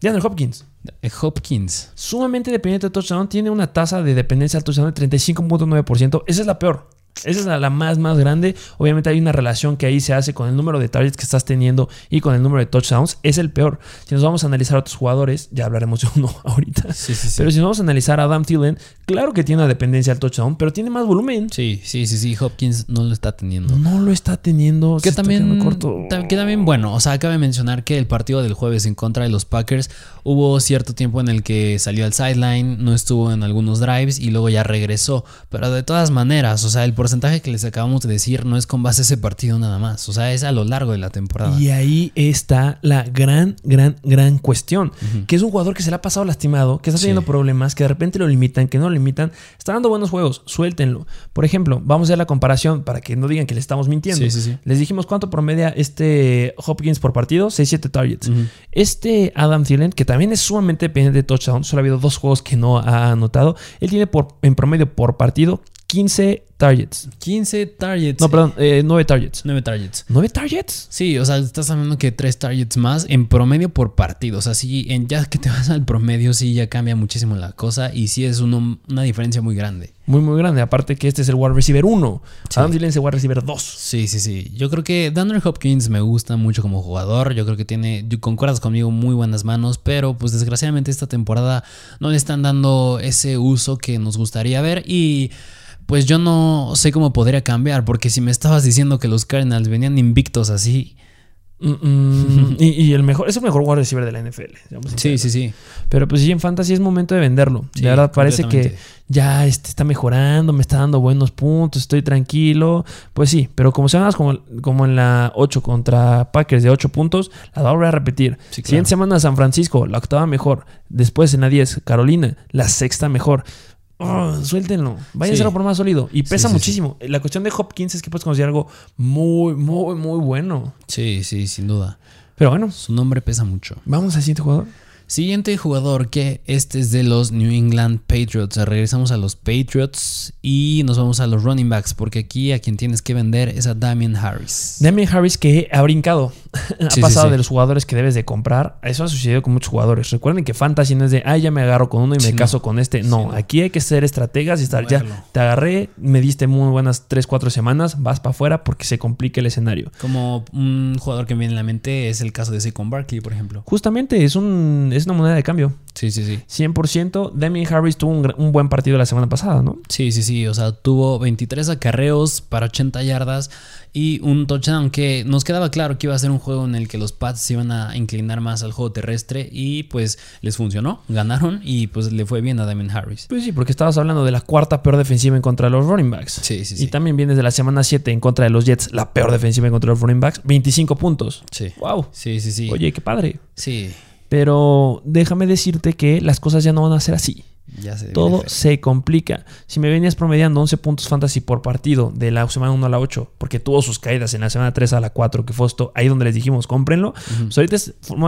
DeAndre Hopkins. Eh, Hopkins. Sumamente dependiente de touchdown. Tiene una tasa de dependencia al touchdown de 35.9%. Esa es la peor. Esa es la, más, más grande. Obviamente hay una relación que ahí se hace con el número de targets que estás teniendo y con el número de touchdowns. Es el peor. Si nos vamos a analizar a otros jugadores, ya hablaremos de uno ahorita. Sí, sí, sí. Pero si nos vamos a analizar a Adam Thielen, claro que tiene una dependencia al touchdown, pero tiene más volumen. Sí, sí, sí, sí. Hopkins no lo está teniendo. No lo está teniendo. Que también, corto. que también, bueno, o sea, cabe mencionar que el partido del jueves en contra de los Packers hubo cierto tiempo en el que salió al sideline, no estuvo en algunos drives y luego ya regresó. Pero de todas maneras, o sea, el porcentaje que les acabamos de decir no es con base a ese partido nada más, o sea, es a lo largo de la temporada. Y ahí está la gran, gran, gran cuestión. Que es un jugador que se le ha pasado lastimado, que está teniendo Sí. problemas, que de repente lo limitan, que no lo limitan. Está dando buenos juegos, suéltenlo. Por ejemplo, vamos a hacer la comparación para que no digan que le estamos mintiendo. Sí, sí, sí. Les dijimos cuánto promedia este Hopkins por partido, 6-7 targets. Este Adam Thielen, que también es sumamente dependiente de touchdown, solo ha habido dos juegos que no ha anotado. Él tiene por, en promedio por partido 15 targets. 15 targets. No, perdón, eh, 9 targets. 9 targets. ¿9 targets? Sí, o sea, estás hablando que 3 targets más en promedio por partido. O sea, sí, en, ya que te vas al promedio, sí ya cambia muchísimo la cosa y sí es uno- una diferencia muy grande. Muy, muy grande. Aparte que este es el wide receiver 1. Sí. Adam Thielen es el wide receiver 2. Sí, sí, sí. Yo creo que Dandre Hopkins me gusta mucho como jugador. Yo creo que tiene, concuerdas conmigo, muy buenas manos. Pero pues desgraciadamente esta temporada no le están dando ese uso que nos gustaría ver. Y pues yo no sé cómo podría cambiar. Porque si me estabas diciendo que los Cardinals venían invictos así. Mm, mm, y, y el mejor, es el mejor wide receiver de la NFL. Sí, sí, sí. Pero pues sí, en fantasy es momento de venderlo. Sí, de verdad, parece que ya este, está mejorando, me está dando buenos puntos, estoy tranquilo. Pues sí, pero como semanas como, como en la 8 contra Packers de 8 puntos, la voy a repetir. Sí, claro. Siguiente semana San Francisco, la octava mejor. Después en la 10, Carolina, la sexta mejor. Oh, suéltenlo. Vayan Sí. por más sólido. Y pesa sí, sí. muchísimo. La cuestión de Hopkins es que puedes conseguir algo muy, muy, muy bueno. Sí, sí, sin duda. Pero bueno, Su nombre pesa mucho. vamos al siguiente jugador. Siguiente jugador que este es de los New England Patriots. Regresamos a los Patriots y nos vamos a los running backs porque aquí a quien tienes que vender es a Damian Harris. Damien Harris que ha brincado. ha Sí, pasado sí, sí. de los jugadores que debes de comprar. Eso ha sucedido con muchos jugadores. Recuerden que Fantasy no es de, ay, ya me agarro con uno y me no. caso con este. No, aquí hay que ser estrategas y estar, ya, te agarré, me diste muy buenas 3, 4 semanas, vas para afuera porque se complica el escenario. Como un jugador que me viene a la mente es el caso de Saquon Barkley, por ejemplo. Justamente es, un, es una moneda de cambio. Sí, sí, sí. 100%. Damien Harris tuvo un, un buen partido la semana pasada, ¿no? Sí, sí, sí. O sea, tuvo 23 acarreos para 80 yardas y un touchdown que nos quedaba claro que iba a ser un juego en el que los Pats se iban a inclinar más al juego terrestre y pues les funcionó, ganaron y pues le fue bien a Damien Harris. Pues sí, porque estabas hablando de la cuarta peor defensiva en contra de los running backs. Sí, sí, Y sí. también vienes de la semana 7 en contra de los Jets, la peor defensiva en contra de los running backs, 25 puntos. Sí. ¡Wow! Sí, sí, sí. Oye, qué padre. Sí. Pero déjame decirte que las cosas ya no van a ser así. Ya se Todo se complica. Si me venías promediando 11 puntos fantasy por partido de la semana 1 a la 8, porque tuvo sus caídas en la semana 3 a la 4, que fue esto, ahí donde les dijimos, cómprenlo, pues ahorita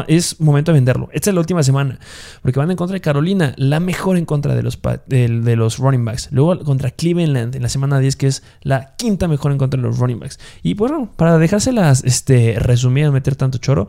es, momento de venderlo. Esta es la última semana, porque van en contra de Carolina, la mejor en contra de los, de, los running backs. Luego contra Cleveland en la semana 10, que es la quinta mejor en contra de los running backs. Y bueno, para dejárselas este, resumidas, meter tanto choro,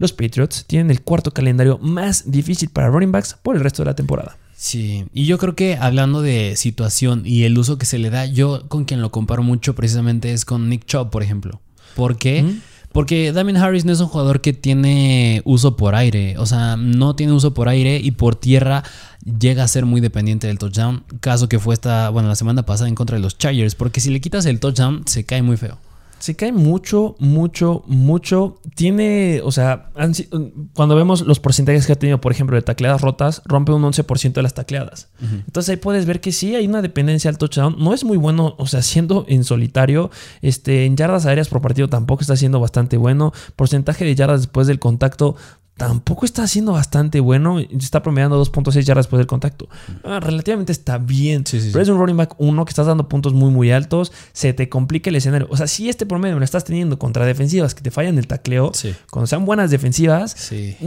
los Patriots tienen el cuarto calendario más difícil para running backs por el resto de la temporada. Sí, y yo creo que hablando de situación y el uso que se le da, yo con quien lo comparo mucho precisamente es con Nick Chubb, por ejemplo. ¿Por qué? ¿Mm? Porque Damien Harris no es un jugador que tiene uso por aire, o sea, no tiene uso por aire y por tierra llega a ser muy dependiente del touchdown, caso que fue esta, bueno, la semana pasada en contra de los Chargers, porque si le quitas el touchdown se cae muy feo. Se cae mucho, mucho, mucho. Tiene, o sea, cuando vemos los porcentajes que ha tenido, por ejemplo, de tacleadas rotas, rompe un 11% de las tacleadas. Entonces ahí puedes ver que sí hay una dependencia al touchdown. No es muy bueno, o sea, siendo en solitario, este, en yardas aéreas por partido tampoco está siendo bastante bueno. Porcentaje de yardas después del contacto tampoco está siendo bastante bueno. Está promediando 2.6 yardas después del contacto. Ah, relativamente está bien. Sí, sí, sí. Pero es un running back 1 que estás dando puntos muy, muy altos. Se te complica el escenario. O sea, si este promedio lo estás teniendo contra defensivas que te fallan el tacleo, cuando sean buenas defensivas,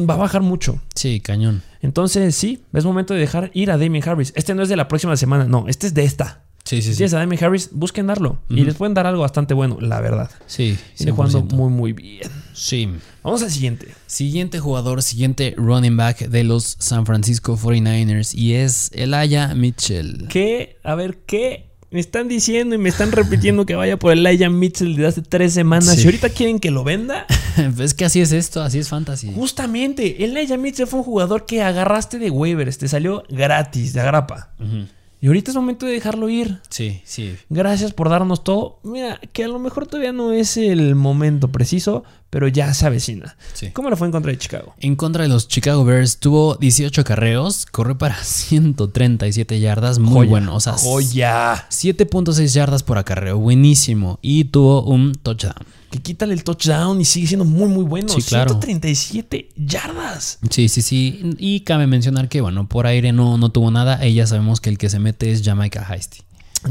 va a bajar mucho. Sí, cañón. Entonces, sí, es momento de dejar ir a Damien Harris. Este no es de la próxima semana, no, este es de esta. Sí, sí, sí. tienes a Harris, busquen darlo. Y les pueden dar algo bastante bueno, la verdad. Sí, Viene jugando 100%. muy, muy bien. Sí. Vamos al siguiente. Siguiente jugador, siguiente running back de los San Francisco 49ers y es Elijah Mitchell. ¿Qué? A ver, ¿qué? me están diciendo y me están repitiendo que vaya por el Elijah Mitchell de hace tres semanas. Sí. Y ahorita quieren que lo venda. es que así es esto, así es fantasy. Justamente, el Elijah Mitchell fue un jugador que agarraste de waivers, te salió gratis, de agrapa. Ujú. Y ahorita es momento de dejarlo ir. Sí, sí. Gracias por darnos todo. Mira, que a lo mejor todavía no es el momento preciso, pero ya se avecina. Sí. ¿Cómo le fue en contra de Chicago? En contra de los Chicago Bears tuvo 18 carreos, corrió para 137 yardas, muy Joya, bueno, o sea, ¡Joya! 7.6 yardas por acarreo, buenísimo, y tuvo un touchdown. Que quítale el touchdown y sigue siendo muy, muy bueno. Sí, claro. 137 yardas. Sí, sí, sí, y cabe mencionar que, bueno, por aire no, no tuvo nada, ya sabemos que el que se mete es Jamaica Heisty.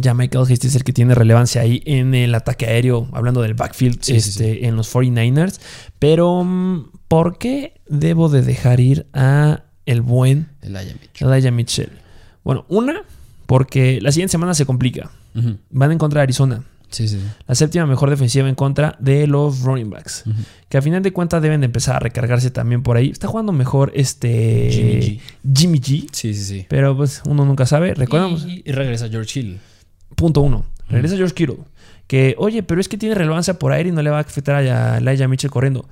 Ya Michael Hasty es el que tiene relevancia ahí en el ataque aéreo, hablando del backfield Sí, sí, este, en los 49ers. Pero, mm, ¿por qué debo de dejar ir a el buen Elijah Mitchell. Elijah Mitchell? Bueno, una, porque la siguiente semana se complica. Van en contra de Arizona. Sí, sí. La séptima mejor defensiva en contra de los running backs. Que a final de cuentas deben de empezar a recargarse también por ahí. Está jugando mejor este Jimmy G. Jimmy G. Sí, sí, sí. Pero pues uno nunca sabe. Recordamos. Y, y regresa George Hill. Punto uno. Regresa George Kittle. Que, oye, pero es que tiene relevancia por aire y no le va a afectar a Elijah Mitchell corriendo.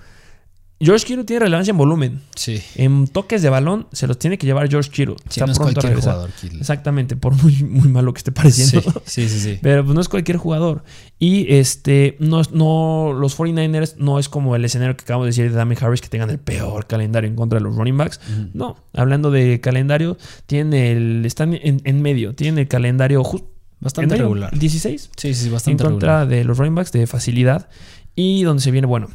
George Kittle tiene relevancia en volumen. Sí. En toques de balón se los tiene que llevar George Kittle. Sí, no es cualquier jugador, Kittle. Exactamente, por muy, muy malo que esté pareciendo. Sí, sí, sí. sí. Pero pues, no es cualquier jugador. Y este, no, es- no, los 49ers no es como el escenario que acabamos de decir de Dami Harris, que tengan el peor calendario en contra de los running backs. No, hablando de calendario, tienen el, están en, en medio, tienen el calendario justo Bastante regular. 16 Sí, sí, sí, en bastante contra regular. de los running backs de facilidad. Y donde se viene, bueno,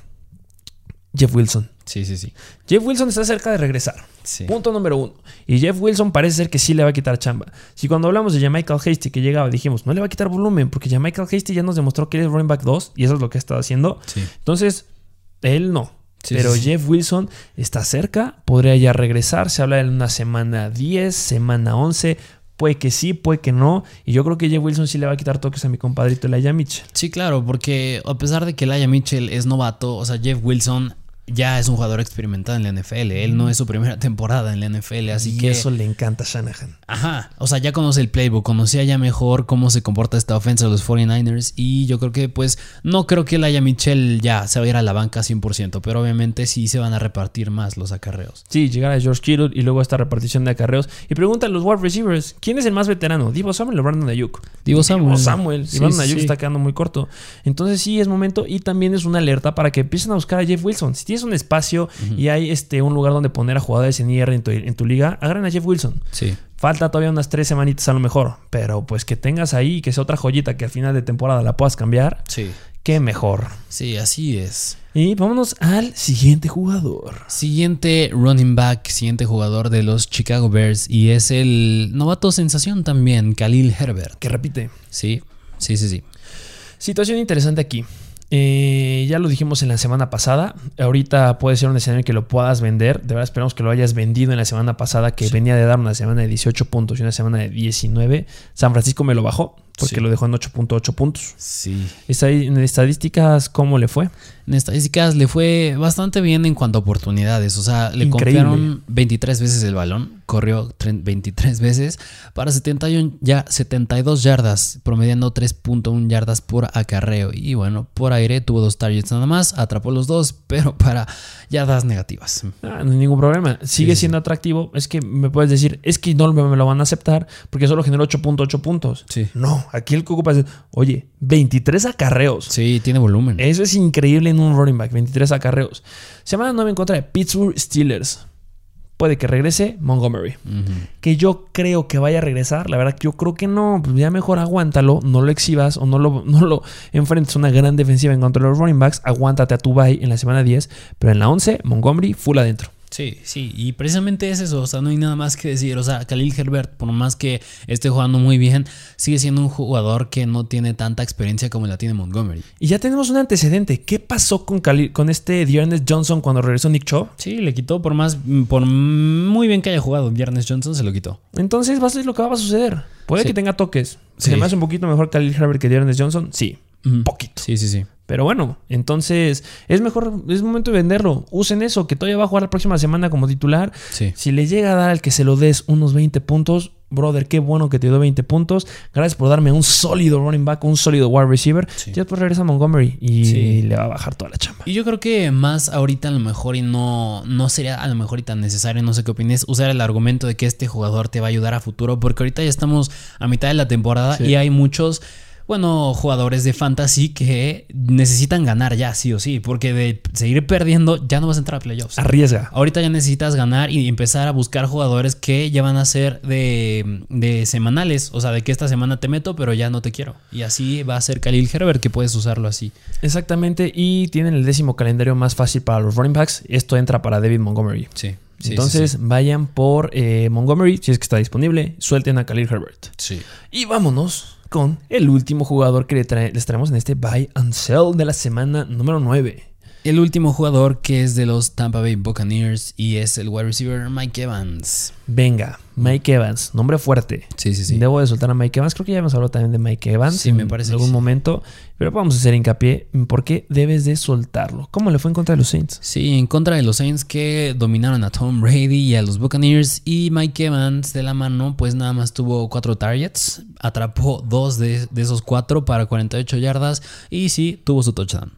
Jeff Wilson. Sí, sí, sí. Jeff Wilson está cerca de regresar. Sí. Punto número uno. Y Jeff Wilson parece ser que sí le va a quitar chamba. Si cuando hablamos de Michael Hasty que llegaba dijimos, no le va a quitar volumen, porque Michael Hasty ya nos demostró que él es running back 2 y eso es lo que ha estado haciendo. Sí. Entonces, él no. Sí, Pero. Jeff Wilson está cerca, podría ya regresar. Se habla de una semana 10, semana 11. Puede que sí, puede que no. Y yo creo que Jeff Wilson sí le va a quitar toques a mi compadrito Elijah Mitchell. Sí, claro, porque a pesar de que Elijah Mitchell es novato, o sea, Jeff Wilson ya es un jugador experimentado en la NFL. Él no es su primera temporada en la NFL, así y que. eso le encanta a Shanahan. Ajá, o sea, ya conoce el playbook, conocía ya mejor cómo se comporta esta ofensa de los 49ers y yo creo que pues no creo que Elijah Mitchell ya se va a ir a la banca 100%, pero obviamente sí se van a repartir más los acarreos. Sí, llegar a George Kittle y luego esta repartición de acarreos. Y preguntan los wide receivers, ¿quién es el más veterano? ¿Divo Samuel o Brandon Ayuk? Divo Samuel. Samuel. Sí, y Brandon sí, Ayuk sí. está quedando muy corto. Entonces sí es momento y también es una alerta para que empiecen a buscar a Jeff Wilson. Si tienes un espacio y hay este, un lugar donde poner a jugadores en IR en tu, en tu liga, agarren a Jeff Wilson. Sí. Falta todavía unas tres semanitas a lo mejor, pero pues que tengas ahí, que sea otra joyita que al final de temporada la puedas cambiar, Sí. qué mejor. Sí, así es. Y vámonos al siguiente jugador. Siguiente running back, siguiente jugador de los Chicago Bears y es el novato sensación también, Khalil Herbert. Que repite. Sí, sí, sí, sí. Situación interesante aquí. Eh, ya lo dijimos en la semana pasada. Ahorita puede ser un escenario que lo puedas vender. De verdad esperamos que lo hayas vendido en la semana pasada, que venía de dar una semana de 18 puntos y una semana de 19. San Francisco me lo bajó porque Sí. lo dejó en 8.8 puntos. Sí. En estadísticas, ¿cómo le fue? En estadísticas le fue bastante bien en cuanto a oportunidades. O sea, le Increíble. confiaron 23 veces el balón. Corrió tre- 23 veces para 71 ya 72 yardas, promediando 3.1 yardas por acarreo. Y bueno, por aire tuvo dos targets nada más, atrapó los dos, pero para yardas negativas. Ah, no hay ningún problema. Sigue sí, siendo atractivo. Es que me puedes decir, es que no me lo van a aceptar porque solo generó 8.8 puntos. Sí. No, aquí el que ocupa es, oye, 23 acarreos. Sí, tiene volumen. Eso es increíble en un running back, 23 acarreos. Semana 9 en contra de Pittsburgh Steelers. Puede que regrese Montgomery. Que yo creo que vaya a regresar. La verdad que yo creo que no. Pues ya mejor aguántalo. No lo exhibas o no lo, no lo enfrentes a una gran defensiva en contra de los running backs. Aguántate a tu bye en la semana 10. Pero en la 11, Montgomery full adentro. Sí, sí, y precisamente es eso, o sea, no hay nada más que decir, o sea, Khalil Herbert, por más que esté jugando muy bien, sigue siendo un jugador que no tiene tanta experiencia como la tiene Montgomery. Y ya tenemos un antecedente. ¿Qué pasó con, Khalil- con este Dearness Johnson cuando regresó Nick Chubb? Sí, le quitó por más, por muy bien que haya jugado, Viernes Johnson se lo quitó. Entonces va a ser lo que va a suceder. Puede Sí. que tenga toques. Sí. ¿Se me hace un poquito mejor Khalil Herbert que Dearness Johnson? Sí. Ujú. poquito. Sí, sí, sí. Pero bueno, entonces es mejor, es momento de venderlo. Usen eso, que todavía va a jugar la próxima semana como titular. Sí. Si le llega a dar al que se lo des unos 20 puntos, brother, qué bueno que te dio 20 puntos. Gracias por darme un sólido running back, un sólido wide receiver. Sí. Ya después regresa Montgomery y Sí. le va a bajar toda la chamba. Y yo creo que más ahorita a lo mejor y no, no sería a lo mejor y tan necesario, no sé qué opines, usar el argumento de que este jugador te va a ayudar a futuro, porque ahorita ya estamos a mitad de la temporada y hay muchos, bueno, jugadores de fantasy que necesitan ganar ya, sí o sí, porque de seguir perdiendo ya no vas a entrar a playoffs. Arriesga. Ahorita ya necesitas ganar y empezar a buscar jugadores que ya van a ser de, de semanales. O sea, de que esta semana te meto, pero ya no te quiero. Y así va a ser Khalil Herbert, que puedes usarlo así. Exactamente. Y tienen el décimo calendario más fácil para los running backs. Esto entra para David Montgomery. Sí. Entonces vayan por eh, Montgomery, si es que está disponible. Suelten a Khalil Herbert. sí. Y vámonos con el último jugador que les traemos en este Buy and Sell de la semana número 9. El último jugador que es de los Tampa Bay Buccaneers y es el wide receiver Mike Evans. Venga, Mike Evans, nombre fuerte. Sí, sí, sí. Debo de soltar a Mike Evans. Creo que ya hemos hablado también de Mike Evans Sí, en me parece algún sí. momento. Pero vamos a hacer hincapié en por qué debes de soltarlo. ¿Cómo le fue en contra de los Saints? Sí, en contra de los Saints que dominaron a Tom Brady y a los Buccaneers. Y Mike Evans de la mano, pues nada más tuvo cuatro targets. Atrapó dos de, de esos cuatro para 48 yardas. Y sí, tuvo su touchdown.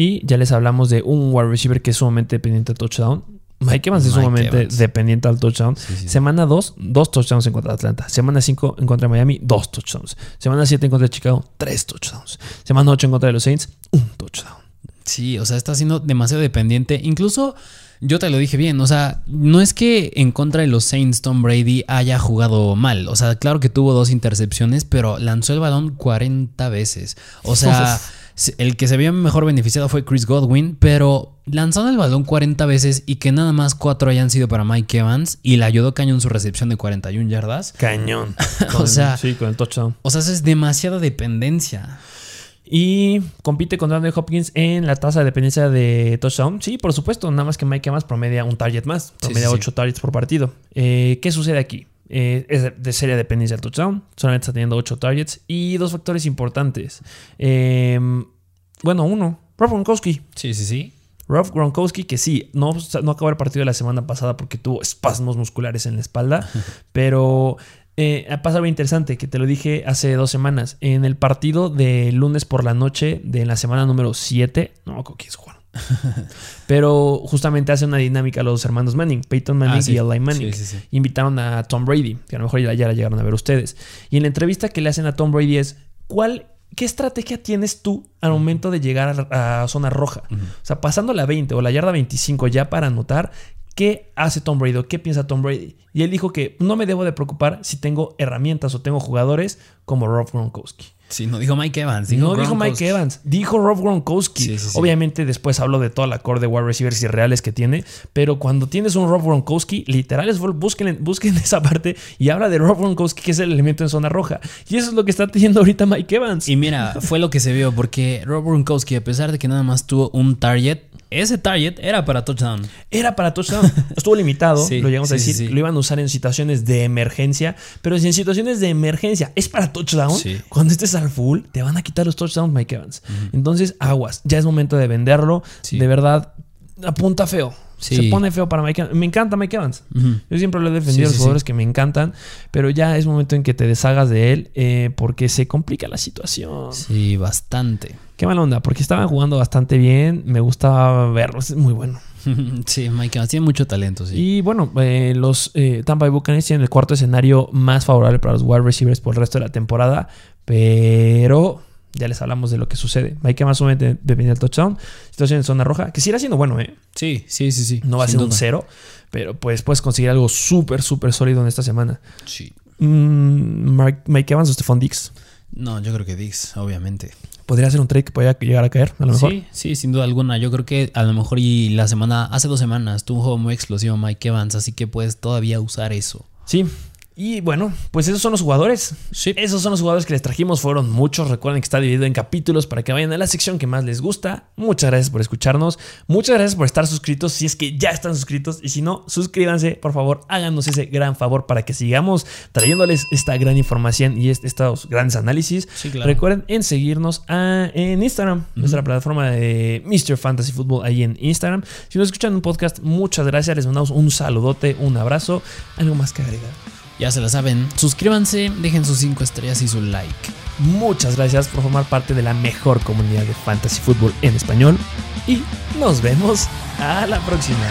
Y ya les hablamos de un wide receiver que es sumamente dependiente al touchdown. Mike Evans es Mike sumamente Evans. dependiente al touchdown. Sí, sí. Semana 2, dos touchdowns en contra de Atlanta. Semana 5 en contra de Miami, dos touchdowns. Semana 7 en contra de Chicago, tres touchdowns. Semana 8 en contra de los Saints, un touchdown. Sí, o sea, está siendo demasiado dependiente. Incluso yo te lo dije bien, o sea, no es que en contra de los Saints Tom Brady haya jugado mal. O sea, claro que tuvo dos intercepciones, pero lanzó el balón 40 veces. O sea, el que se vio mejor beneficiado fue Chris Godwin, pero lanzando el balón 40 veces y que nada más cuatro hayan sido para Mike Evans y le ayudó cañón su recepción de 41 yardas. Cañón. O sea- sí, con el touchdown. O sea, eso es demasiada dependencia. Y compite contra Andrew Hopkins en la tasa de dependencia de touchdown. Sí, por supuesto. Nada más que Mike Evans promedia un target más. Promedia sí, sí. 8 targets por partido. Eh, ¿Qué sucede aquí? Eh, es de- seria dependencia del touchdown. Solamente está teniendo 8 targets. Y dos factores importantes. Eh, bueno, uno. Rob Gronkowski. Sí, sí, sí. Rob Gronkowski, que sí, no, no acabó el partido de la semana pasada porque tuvo espasmos musculares en la espalda, pero eh, ha pasado algo interesante que te lo dije hace dos semanas. En el partido de lunes por la noche de la semana número 7, no quién es Juan. Pero justamente hace una dinámica los hermanos Manning, Peyton Manning Ah, sí. y Eli Manning. Sí, sí, sí. Invitaron a Tom Brady, que a lo mejor ya, ya la llegaron a ver ustedes. Y en la entrevista que le hacen a Tom Brady es, ¿cuál, ¿qué estrategia tienes tú al momento de llegar a, a zona roja? O sea, pasando la 20 o la yarda 25 ya para anotar, ¿qué hace Tom Brady o qué piensa Tom Brady? Y él dijo que no me debo de preocupar si tengo herramientas o tengo jugadores como Rob Gronkowski. Sí, no dijo Mike Evans. no dijo. Mike Evans, dijo Rob Gronkowski. Sí, sí, sí. Obviamente después habló de toda la core de wide receivers irreales que tiene, pero cuando tienes un Rob Gronkowski, literal es busquen, busquen esa parte y habla de Rob Gronkowski que es el elemento en zona roja. Y eso es lo que está teniendo ahorita Mike Evans. Y mira, fue lo que se vio porque Rob Gronkowski, a pesar de que nada más tuvo un target, ese target era para touchdown. Era para touchdown. Estuvo limitado, Sí, lo llegamos a sí, decir. sí. Lo iban a usar en situaciones de emergencia. Pero si en situaciones de emergencia es para touchdown, cuando estés al full, te van a quitar los touchdowns, Mike Evans. Entonces, aguas. Ya es momento de venderlo. De verdad, apunta feo. Sí. Se pone feo para Mike Evans. Me encanta Mike Evans. Yo siempre lo he defendido Sí, a los sí, jugadores que me encantan. Pero ya es momento en que te deshagas de él eh, porque se complica la situación. Sí, bastante. Qué mala onda, porque estaban jugando bastante bien. Me gustaba verlo. Es muy bueno. sí, Mike Evans tiene mucho talento, sí. Y bueno, eh, los eh, Tampa Bay Buccaneers tienen el cuarto escenario más favorable para los wide receivers por el resto de la temporada, pero ya les hablamos de lo que sucede. Mike más o menos depende del touchdown. Situación en zona roja, que sí irá siendo bueno, ¿eh? Sí, sí, sí, sí. No va a ser un cero, pero pues puedes conseguir algo súper, súper sólido en esta semana. Sí. Mm, Mark- Mike Evans o Stephon Dix. No, yo creo que Dix, obviamente. Podría ser un trade que podría llegar a caer, a lo mejor. Sí, sí, sin duda alguna. Yo creo que a lo mejor y la semana, hace dos semanas, tuvo un juego muy explosivo Mike Evans, así que puedes todavía usar eso. Sí. Y bueno, pues esos son los jugadores. Sí. Esos son los jugadores que les trajimos. Fueron muchos. Recuerden que está dividido en capítulos para que vayan a la sección que más les gusta. Muchas gracias por escucharnos. Muchas gracias por estar suscritos. Si es que ya están suscritos. Y si no, suscríbanse. Por favor, háganos ese gran favor para que sigamos trayéndoles esta gran información y estos grandes análisis. Sí, claro. Recuerden en seguirnos a- en Instagram, nuestra plataforma de Mr. Fantasy Football ahí en Instagram. Si nos escuchan un podcast, muchas gracias. Les mandamos un saludote, un abrazo. Algo más que agregar. Ya se la saben. Suscríbanse, dejen sus 5 estrellas y su like. Muchas gracias por formar parte de la mejor comunidad de fantasy fútbol en español y nos vemos a la próxima.